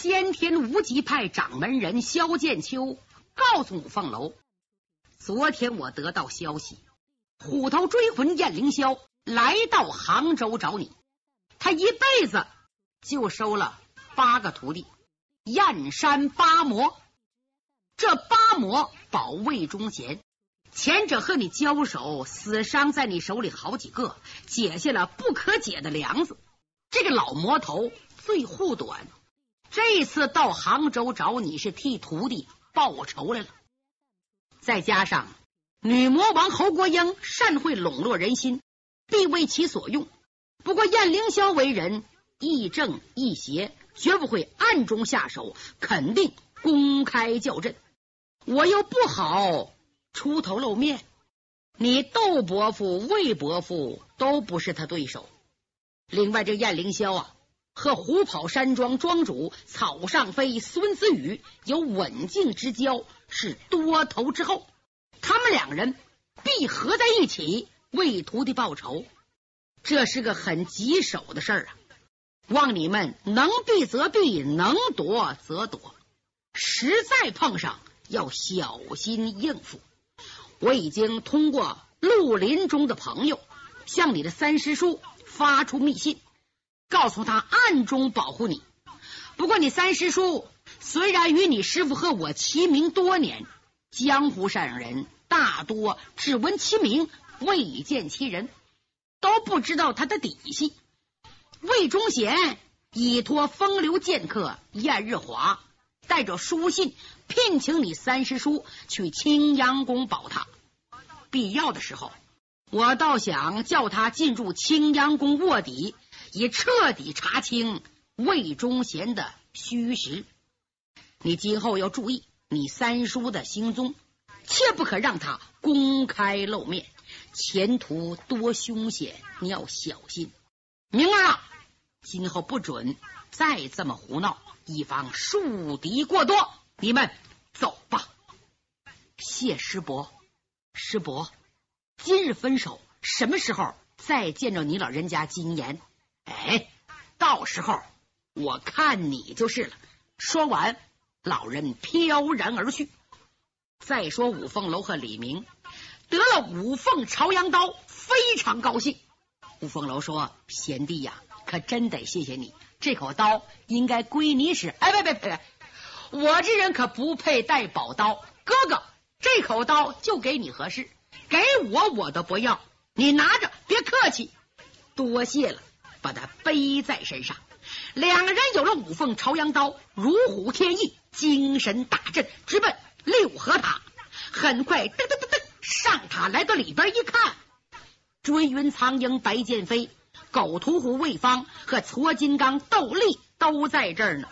先天无极派掌门人萧剑秋告诉五凤楼，昨天我得到消息，虎头追魂燕凌霄来到杭州找你，他一辈子就收了八个徒弟，燕山八魔。这八魔保卫忠贤，前者和你交手，死伤在你手里好几个，解下了不可解的梁子。这个老魔头最护短，这次到杭州找你是替徒弟报仇来了。再加上女魔王侯国英善会笼络人心，必为其所用。不过燕凌霄为人亦正亦邪，绝不会暗中下手，肯定公开叫阵。我又不好出头露面，你窦伯父、魏伯父都不是他对手。另外，这燕凌霄啊，和虎跑山庄庄主草上飞孙子宇有刎颈之交，是多头之后。他们两人必合在一起为徒弟报仇，这是个很棘手的事儿啊！望你们能避则避，能躲则躲，实在碰上。要小心应付。我已经通过绿林中的朋友向你的三师叔发出密信，告诉他暗中保护你。不过，你三师叔虽然与你师傅和我齐名多年，江湖上人大多只闻其名未见其人，都不知道他的底细。魏忠贤依托风流剑客燕日华。带着书信聘请你三师叔去青阳宫保他，必要的时候，我倒想叫他进入青阳宫卧底，以彻底查清魏忠贤的虚实。你今后要注意你三叔的行踪，切不可让他公开露面，前途多凶险，你要小心。明儿啊，今后不准再这么胡闹。以防树敌过多，你们走吧。谢师伯，师伯，今日分手，什么时候再见着你老人家金言？哎，到时候我看你就是了。说完，老人飘然而去。再说五凤楼和李明得了五凤朝阳刀，非常高兴。五凤楼说：“贤弟呀，可真得谢谢你。”这口刀应该归你使，哎，别别别，我这人可不配带宝刀。哥哥，这口刀就给你合适，给我我都不要，你拿着，别客气。多谢了，把他背在身上。两个人有了五凤朝阳刀，如虎添翼，精神大振，直奔六合塔。很快，噔噔噔噔，上塔来到里边一看，追云苍鹰，白剑飞。狗屠虎魏方和矬金刚窦立都在这儿呢。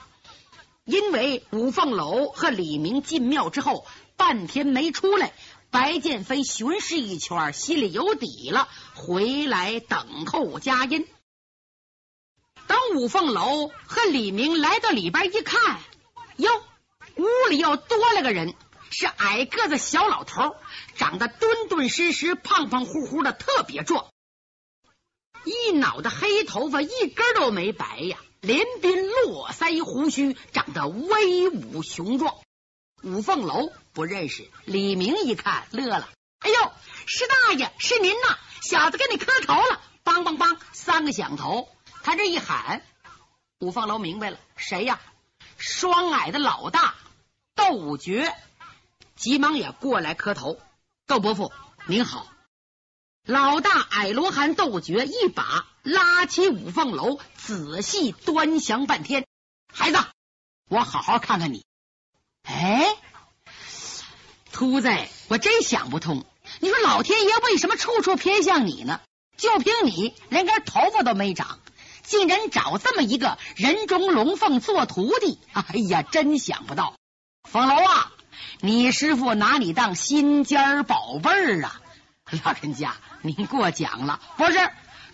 因为五凤楼和李明进庙之后半天没出来，白剑飞巡视一圈，心里有底了，回来等候佳音。等五凤楼和李明来到里边一看，哟，屋里又多了个人，是矮个子小老头，长得敦敦实实、胖胖乎乎的，特别壮。一脑袋黑头发，一根都没白呀！连鬓络腮胡须，长得威武雄壮。五凤楼不认识，李明一看乐了：“哎呦，是大爷，是您呐！小子给你磕头了！”梆梆梆，三个响头。他这一喊，五凤楼明白了，谁呀？双矮的老大窦绝，急忙也过来磕头。窦伯父您好。老大矮罗汉斗绝，一把拉起五凤楼，仔细端详半天。孩子，我好好看看你。哎，秃子，我真想不通，你说老天爷为什么处处偏向你呢？就凭你，连根头发都没长，竟然找这么一个人中龙凤做徒弟。哎呀，真想不到。冯楼啊，你师傅拿你当心尖儿宝贝儿啊，老人家。您过奖了，不是？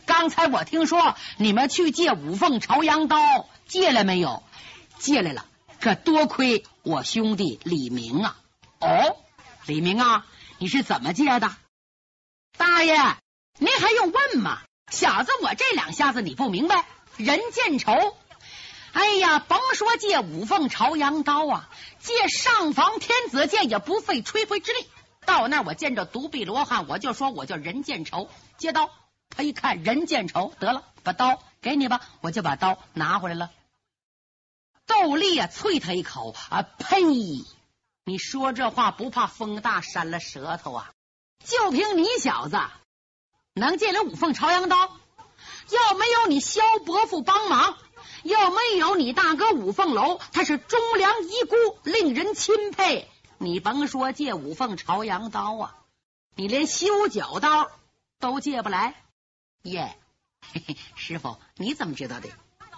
刚才我听说你们去借五凤朝阳刀，借来没有？借来了，可多亏我兄弟李明啊！哦，李明啊，你是怎么借的？大爷，您还用问吗？小子，我这两下子你不明白？人见愁，哎呀，甭说借五凤朝阳刀啊，借上房天子剑也不费吹灰之力。到那儿我见着独臂罗汉，我就说我叫人见愁，接刀。他一看人见愁，得了，把刀给你吧，我就把刀拿回来了。窦笠啊，啐他一口啊，呸！你说这话不怕风大扇了舌头啊？就凭你小子能借了五凤朝阳刀，要没有你萧伯父帮忙，要没有你大哥五凤楼，他是忠良遗孤，令人钦佩。你甭说借五凤朝阳刀啊，你连修脚刀都借不来。耶，嘿 嘿师傅，你怎么知道的？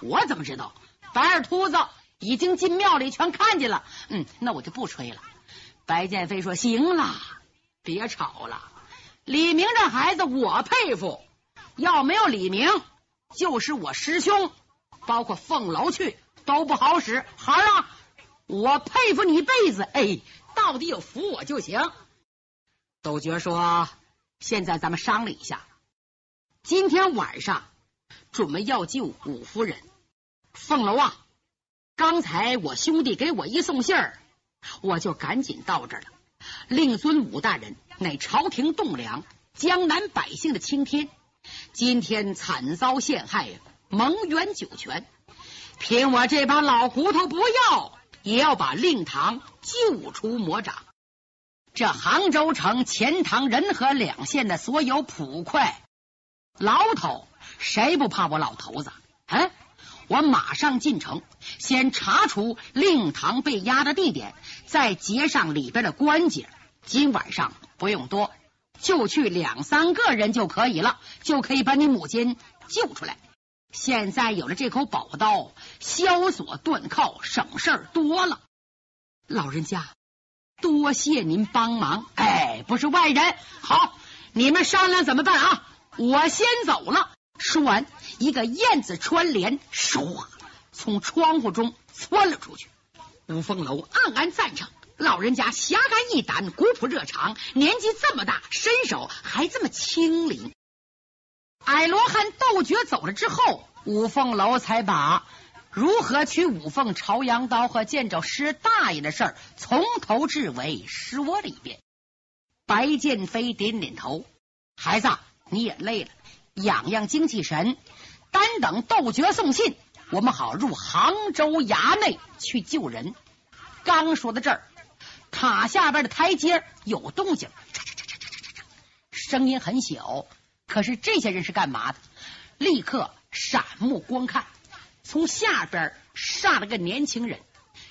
我怎么知道？白二秃子已经进庙里，全看见了。嗯，那我就不吹了。白剑飞说：“行了，别吵了。李明这孩子我佩服，要没有李明，就是我师兄，包括凤楼去都不好使。孩儿啊，我佩服你一辈子。哎。”到底有服我就行。斗觉说：“现在咱们商量一下，今天晚上准备要救五夫人。凤楼啊，刚才我兄弟给我一送信儿，我就赶紧到这儿了。令尊武大人乃朝廷栋梁，江南百姓的青天，今天惨遭陷害，蒙冤九泉。凭我这把老骨头，不要。”也要把令堂救出魔掌。这杭州城钱塘仁和两县的所有捕快、牢头，谁不怕我老头子？嗯，我马上进城，先查出令堂被押的地点，再结上里边的关节。今晚上不用多，就去两三个人就可以了，就可以把你母亲救出来。现在有了这口宝刀，萧索断靠，省事儿多了。老人家，多谢您帮忙。哎，不是外人。好，你们商量怎么办啊？我先走了。说完，一个燕子穿帘，唰，从窗户中窜了出去。五凤楼暗暗赞成，老人家侠肝义胆，古朴热肠，年纪这么大，身手还这么轻灵。矮罗汉斗绝走了之后，五凤楼才把如何取五凤朝阳刀和见着师大爷的事儿从头至尾说了一遍。白剑飞点点头，孩子你也累了，养养精气神，单等斗绝送信，我们好入杭州衙内去救人。刚说到这儿，塔下边的台阶有动静，声音很小。可是这些人是干嘛的？立刻闪目观看，从下边上了个年轻人，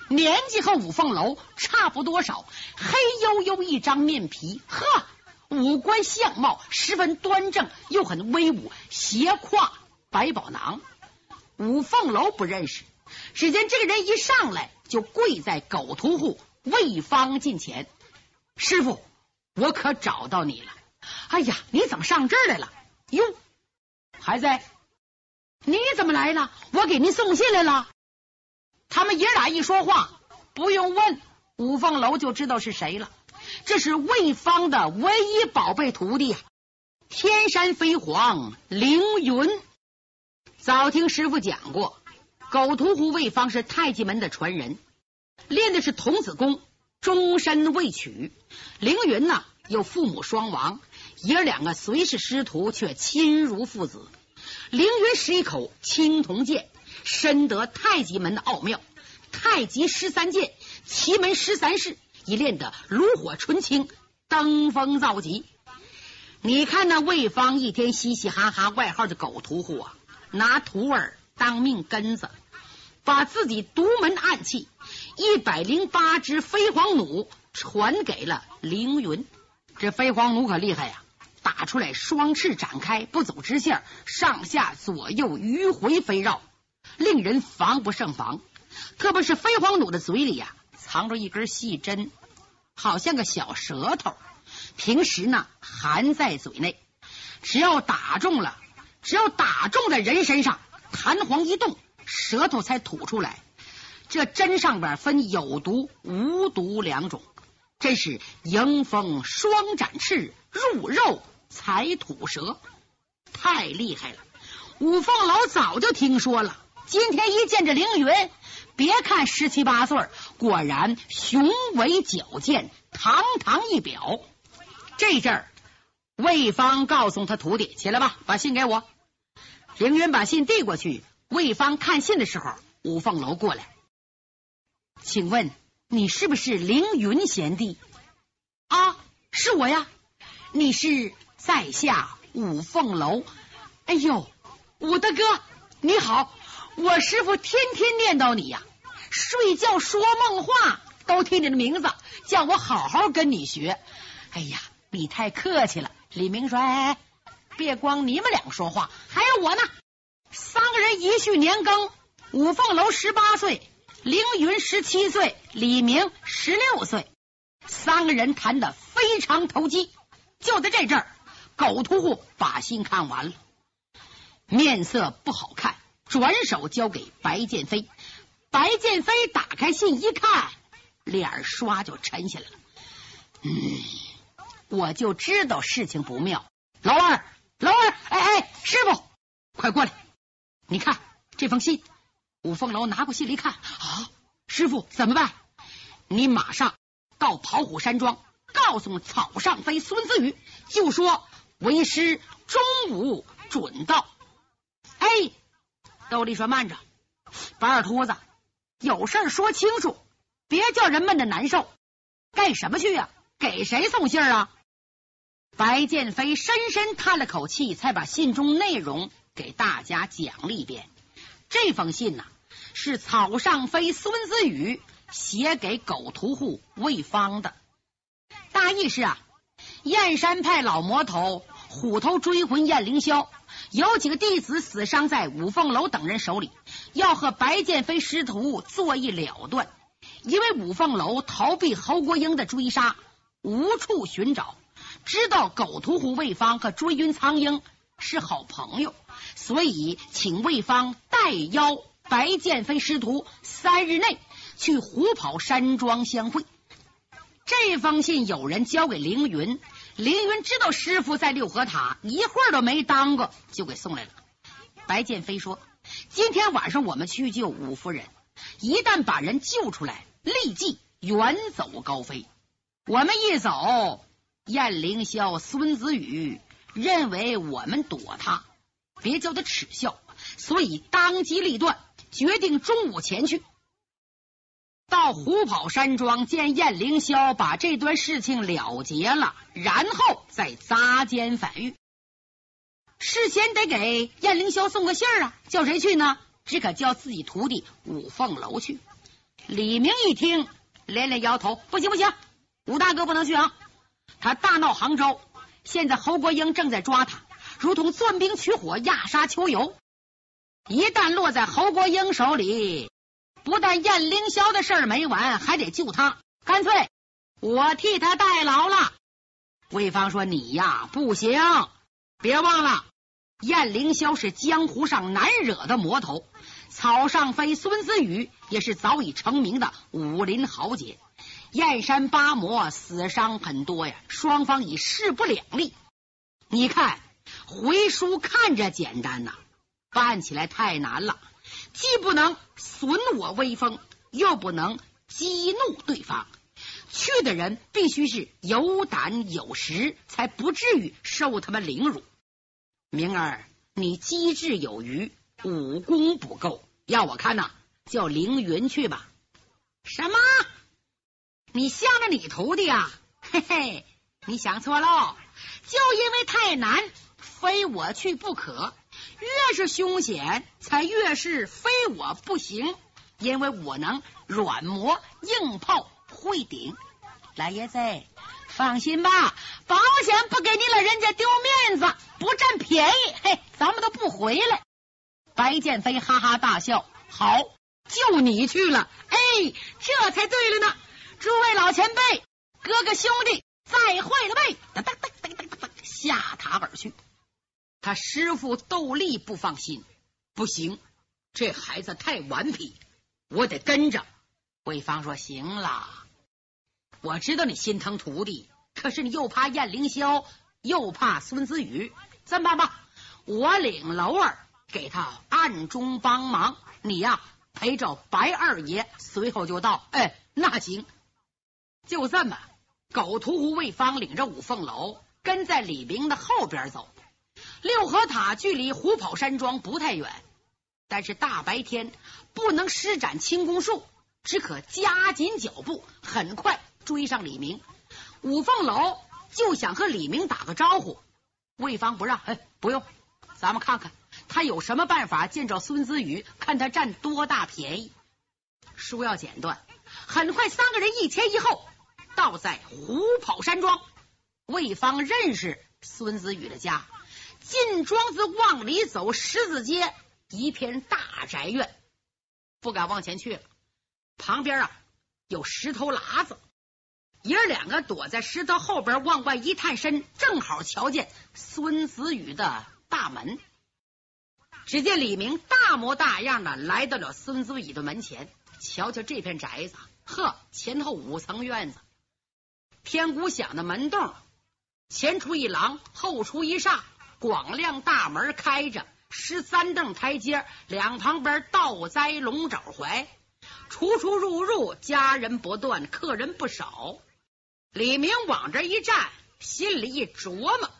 年纪和五凤楼差不多少，黑黝黝一张面皮，呵，五官相貌十分端正，又很威武，斜挎百宝囊。五凤楼不认识，只见这个人一上来就跪在狗屠户魏方近前：“师傅，我可找到你了。”哎呀，你怎么上这儿来了？哟，孩子，你怎么来了？我给您送信来了。他们爷俩一说话，不用问，五凤楼就知道是谁了。这是魏方的唯一宝贝徒弟，天山飞黄凌云。早听师傅讲过，狗屠户魏方是太极门的传人，练的是童子功，终身未娶。凌云呢，有父母双亡。爷儿两个虽是师徒，却亲如父子。凌云使一口青铜剑，深得太极门的奥妙。太极十三剑，奇门十三式，已练得炉火纯青，登峰造极。你看那魏方一天嘻嘻哈哈，外号的狗屠户啊，拿徒儿当命根子，把自己独门暗器一百零八只飞黄弩传给了凌云。这飞黄弩可厉害呀！打出来，双翅展开，不走直线，上下左右迂回飞绕，令人防不胜防。特别是飞黄弩的嘴里呀，藏着一根细针，好像个小舌头，平时呢含在嘴内，只要打中了，只要打中在人身上，弹簧一动，舌头才吐出来。这针上边分有毒、无毒两种，真是迎风双展翅，入肉。才吐舌，太厉害了！五凤楼早就听说了，今天一见这凌云，别看十七八岁，果然雄伟矫健，堂堂一表。这阵儿，魏芳告诉他徒弟：“起来吧，把信给我。”凌云把信递过去。魏芳看信的时候，五凤楼过来，请问你是不是凌云贤弟？啊，是我呀。你是在下五凤楼。哎呦，武大哥，你好。我师傅天天念叨你呀，睡觉说梦话都听你的名字，叫我好好跟你学。哎呀，你太客气了。李明说：“哎，别光你们俩说话，还有我呢。三个人一序年庚，五凤楼十八岁，凌云十七岁，李明十六岁。三个人谈的非常投机。就在这阵儿，狗屠户把信看完了，面色不好看。”转手交给白剑飞，白剑飞打开信一看，脸刷就沉下来了。嗯，我就知道事情不妙。老二，老二，哎哎，师傅，快过来！你看这封信。五凤楼拿过信一看，啊，师傅怎么办？你马上到跑虎山庄，告诉草上飞孙子宇，就说为师中午准到。哎。兜里说：“慢着，白二秃子，有事说清楚，别叫人闷的难受。干什么去呀？给谁送信啊？”白剑飞深深叹了口气，才把信中内容给大家讲了一遍。这封信呢，是草上飞孙子宇写给狗屠户魏方的，大意是啊，燕山派老魔头虎头追魂燕凌霄。有几个弟子死伤在五凤楼等人手里，要和白剑飞师徒做一了断。因为五凤楼逃避侯国英的追杀，无处寻找，知道狗屠户魏方和追云苍鹰是好朋友，所以请魏方代邀白剑飞师徒三日内去虎跑山庄相会。这封信有人交给凌云。凌云知道师傅在六合塔，一会儿都没耽搁，就给送来了。白剑飞说：“今天晚上我们去救五夫人，一旦把人救出来，立即远走高飞。我们一走，燕凌霄、孙子宇认为我们躲他，别叫他耻笑，所以当机立断，决定中午前去。”到虎跑山庄见燕凌霄，把这段事情了结了，然后再扎奸反狱。事先得给燕凌霄送个信儿啊，叫谁去呢？只可叫自己徒弟五凤楼去。李明一听，连连摇头：“不行不行，武大哥不能去啊！他大闹杭州，现在侯国英正在抓他，如同钻冰取火，压沙求油。一旦落在侯国英手里。”不但燕凌霄的事儿没完，还得救他，干脆我替他代劳了。魏芳说：“你呀，不行，别忘了，燕凌霄是江湖上难惹的魔头，草上飞孙子宇也是早已成名的武林豪杰，燕山八魔死伤很多呀，双方已势不两立。你看回书看着简单呐，办起来太难了。”既不能损我威风，又不能激怒对方。去的人必须是有胆有识，才不至于受他们凌辱。明儿，你机智有余，武功不够，要我看呐，叫凌云去吧。什么？你向着你徒弟啊？嘿嘿，你想错喽！就因为太难，非我去不可。越是凶险，才越是非我不行，因为我能软磨硬泡会顶。老爷子，放心吧，保险不给你老人家丢面子，不占便宜，嘿，咱们都不回来。白剑飞哈哈大笑，好，就你去了，哎，这才对了呢。诸位老前辈，哥哥兄弟，再会了呗！哒哒哒哒哒哒，下塔而去。他师傅窦立不放心，不行，这孩子太顽皮，我得跟着。魏芳说：“行了，我知道你心疼徒弟，可是你又怕燕凌霄，又怕孙子宇，这么办吧？我领楼儿给他暗中帮忙，你呀陪着白二爷随后就到。哎，那行，就这么，狗屠户魏芳领着五凤楼跟在李明的后边走。六合塔距离虎跑山庄不太远，但是大白天不能施展轻功术，只可加紧脚步，很快追上李明。五凤楼就想和李明打个招呼，魏芳不让，哎，不用，咱们看看他有什么办法见着孙子宇，看他占多大便宜。书要剪断，很快三个人一前一后到在虎跑山庄。魏芳认识孙子宇的家。进庄子往里走，十字街一片大宅院，不敢往前去了。旁边啊有石头喇子，爷儿两个躲在石头后边往外一探身，正好瞧见孙子宇的大门。只见李明大模大样的来到了孙子宇的门前，瞧瞧这片宅子，呵，前后五层院子，天鼓响的门洞，前出一廊，后出一煞。广亮大门开着，十三凳台阶，两旁边倒栽龙爪槐，出出入入家人不断，客人不少。李明往这一站，心里一琢磨，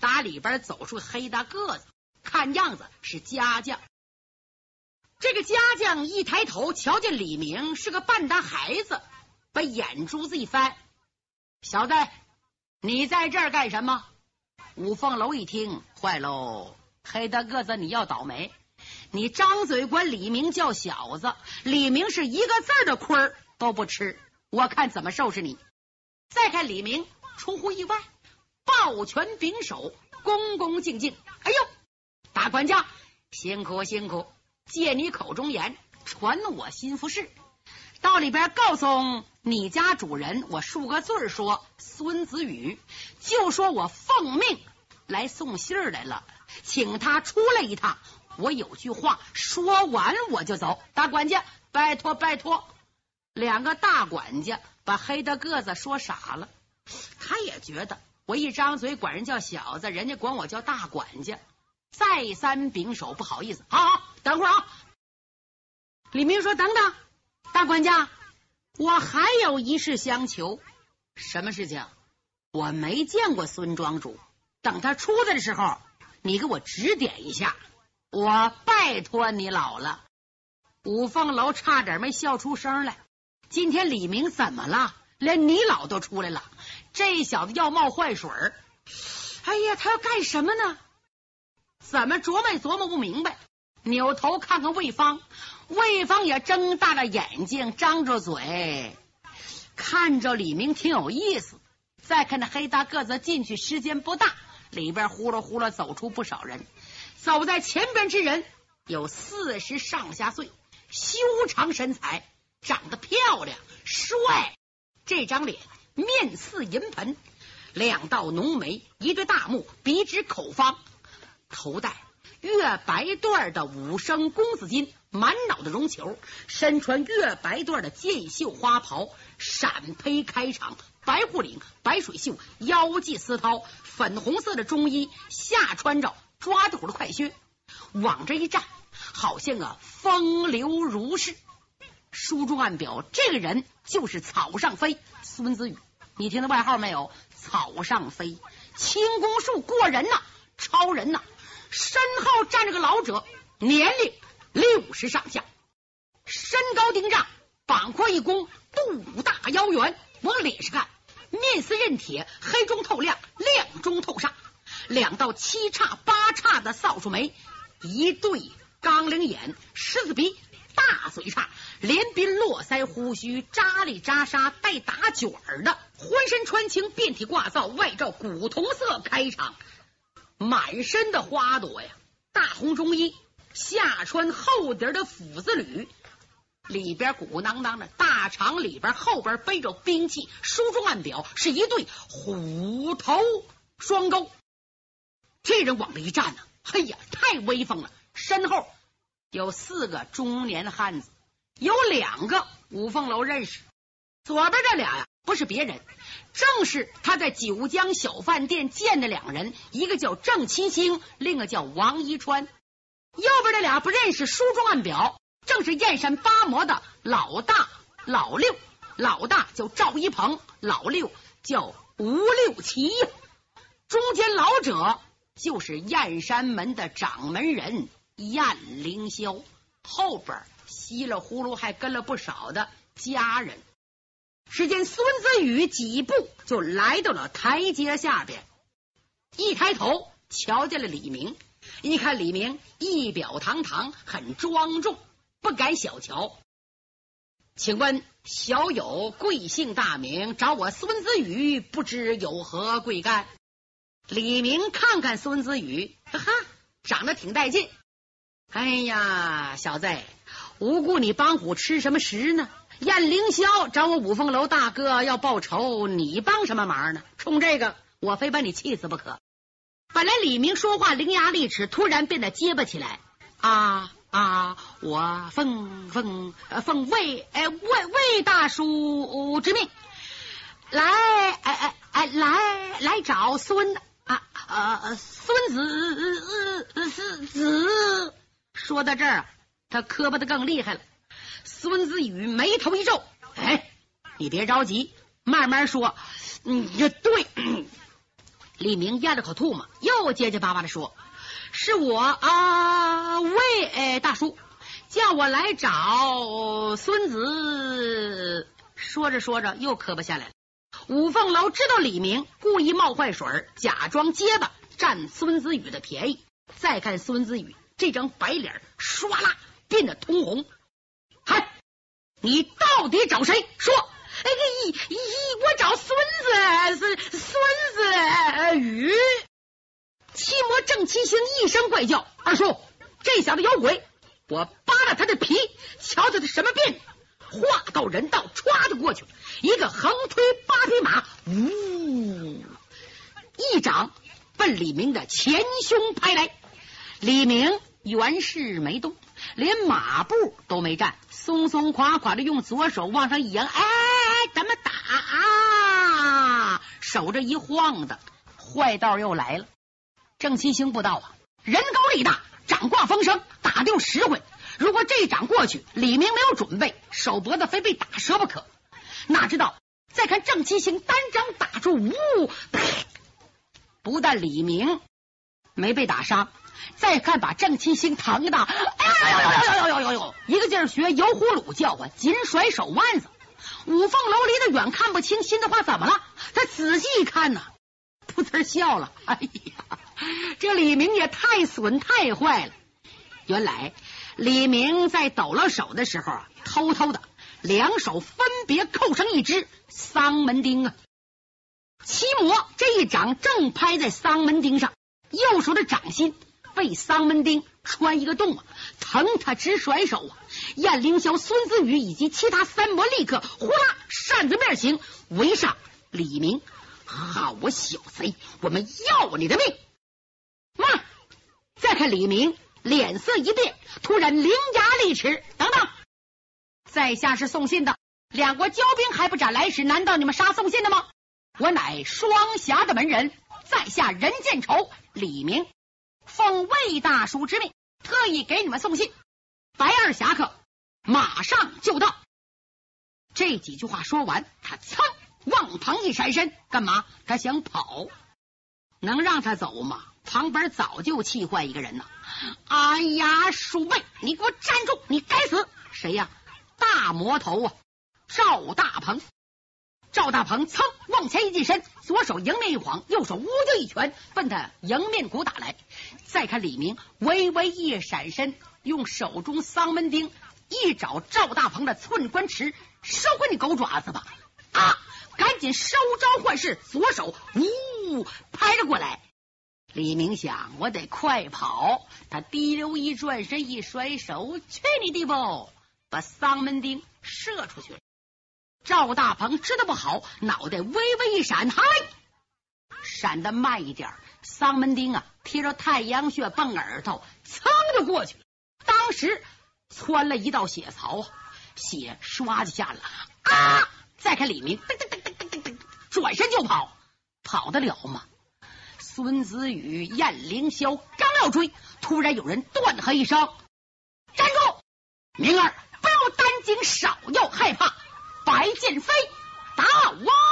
打里边走出黑大个子，看样子是家将。这个家将一抬头，瞧见李明是个半大孩子，把眼珠子一翻：“小子，你在这儿干什么？”五凤楼一听，坏喽！黑大个子，你要倒霉！你张嘴管李明叫小子，李明是一个字的亏都不吃，我看怎么收拾你！再看李明，出乎意外，抱拳拱手，恭恭敬敬。哎呦，大管家，辛苦辛苦！借你口中言，传我心腹事。到里边告诉你家主人，我竖个罪，说孙子宇，就说我奉命来送信儿来了，请他出来一趟。我有句话说完我就走。大管家，拜托拜托。两个大管家把黑大个子说傻了，他也觉得我一张嘴管人叫小子，人家管我叫大管家，再三拱手，不好意思。好好，等会儿啊。李明说：“等等。”大管家，我还有一事相求。什么事情？我没见过孙庄主，等他出来的时候，你给我指点一下。我拜托你老了。五凤楼差点没笑出声来。今天李明怎么了？连你老都出来了。这小子要冒坏水儿。哎呀，他要干什么呢？怎么琢磨也琢磨不明白。扭头看看魏芳。魏芳也睁大了眼睛，张着嘴，看着李明挺有意思。再看那黑大个子进去时间不大，里边呼噜呼噜走出不少人。走在前边之人有四十上下岁，修长身材，长得漂亮帅。这张脸面似银盆，两道浓眉，一对大目，鼻直口方，头戴月白缎的五升公子巾。满脑的绒球，身穿月白缎的箭袖花袍，闪披开场，白护领，白水袖，腰系丝绦，粉红色的中衣，下穿着抓地虎的快靴，往这一站，好像个风流如是。书中暗表，这个人就是草上飞孙子宇。你听他外号没有？草上飞，轻功术过人呐，超人呐！身后站着个老者，年龄。六十上下，身高顶丈，膀阔一弓，肚大腰圆。往脸上看，面似刃铁，黑中透亮，亮中透煞。两道七叉八叉的扫帚眉，一对钢铃眼，狮子鼻，大嘴叉，连鬓络腮，胡须扎里扎沙，带打卷儿的，浑身穿青，遍体挂皂，外罩古铜色开场，满身的花朵呀，大红中衣。下穿厚底的斧子履，里边鼓囊囊的，大肠里边后边背着兵器。书中暗表是一对虎头双钩。这人往这一站呢，嘿呀，太威风了！身后有四个中年汉子，有两个五凤楼认识。左边这俩呀，不是别人，正是他在九江小饭店见的两人，一个叫郑七星，另一个叫王一川。右边那俩不认识，书中暗表正是燕山八魔的老大、老六。老大叫赵一鹏，老六叫吴六奇。中间老者就是燕山门的掌门人燕凌霄，后边稀里糊涂还跟了不少的家人。只见孙子宇几步就来到了台阶下边，一抬头瞧见了李明。一看李明仪表堂堂，很庄重，不敢小瞧。请问小友贵姓大名？找我孙子宇，不知有何贵干？李明看看孙子宇，哈哈，长得挺带劲。哎呀，小子，无故你帮虎吃什么食呢？燕凌霄找我五凤楼大哥要报仇，你帮什么忙呢？冲这个，我非把你气死不可。本来李明说话伶牙俐齿，突然变得结巴起来。啊啊！我奉奉奉魏哎魏魏大叔之命，来哎哎哎来来找孙啊啊孙子子子。说到这儿，他磕巴的更厉害了。孙子宇眉头一皱，哎，你别着急，慢慢说。嗯，对。李明咽了口唾沫，又结结巴巴的说：“是我啊，魏哎大叔叫我来找孙子。”说着说着又磕巴下来了。五凤楼知道李明故意冒坏水，假装结巴占孙子宇的便宜。再看孙子宇这张白脸，唰啦变得通红。嗨，你到底找谁？说。哎个一一，我找孙子，孙孙子雨。七魔郑七星一声怪叫：“二叔，这小子有鬼！我扒了他的皮，瞧瞧他什么变。”话到人到，歘就过去了，一个横推八匹马，呜，一掌奔李明的前胸拍来。李明原是没动，连马步都没站，松松垮垮的用左手往上一扬，哎。怎么打啊？手这一晃的，坏道又来了。郑七星不道啊，人高力大，掌挂风声，打的又实惠。如果这一掌过去，李明没有准备，手脖子非被打折不可。哪知道再看郑七星单掌打出，呜，不但李明没被打伤，再看把郑七星疼的，哎呦呦呦呦呦呦呦呦，一个劲儿学油葫芦叫唤，紧甩手腕子。五凤楼离得远看不清，心的话怎么了？他仔细一看呢，噗呲笑了。哎呀，这李明也太损太坏了！原来李明在抖了手的时候啊，偷偷的两手分别扣上一只丧门钉啊。七魔这一掌正拍在丧门钉上，右手的掌心被丧门钉穿一个洞啊，疼他直甩手啊。燕凌霄、孙子宇以及其他三魔立刻呼啦扇子面形围上李明。好小贼，我们要你的命！妈，再看李明脸色一变，突然伶牙俐齿。等等，在下是送信的，两国交兵还不斩来使？难道你们杀送信的吗？我乃双侠的门人，在下人见愁。李明奉魏大叔之命，特意给你们送信。白二侠客马上就到。这几句话说完，他噌往旁一闪身，干嘛？他想跑，能让他走吗？旁边早就气坏一个人了。哎呀，鼠辈，你给我站住！你该死！谁呀？大魔头啊！赵大鹏。赵大鹏噌往前一近身，左手迎面一晃，右手呜就一拳奔他迎面骨打来。再看李明微微一闪身。用手中丧门钉一找赵大鹏的寸关尺，收回你狗爪子吧！啊，赶紧收招换式，左手呜拍了过来。李明想，我得快跑。他滴溜一转身，一甩手，去你的不！把丧门钉射出去了。赵大鹏知道不好，脑袋微微一闪，嗨，闪的慢一点。丧门钉啊，贴着太阳穴蹦耳朵，噌就过去了。当时窜了一道血槽，血唰就下了啊！再看李明，噔噔噔噔噔噔，转身就跑，跑得了吗？孙子宇、燕凌霄刚要追，突然有人断喝一声：“站住！”明儿不要担惊少要害怕白剑飞打我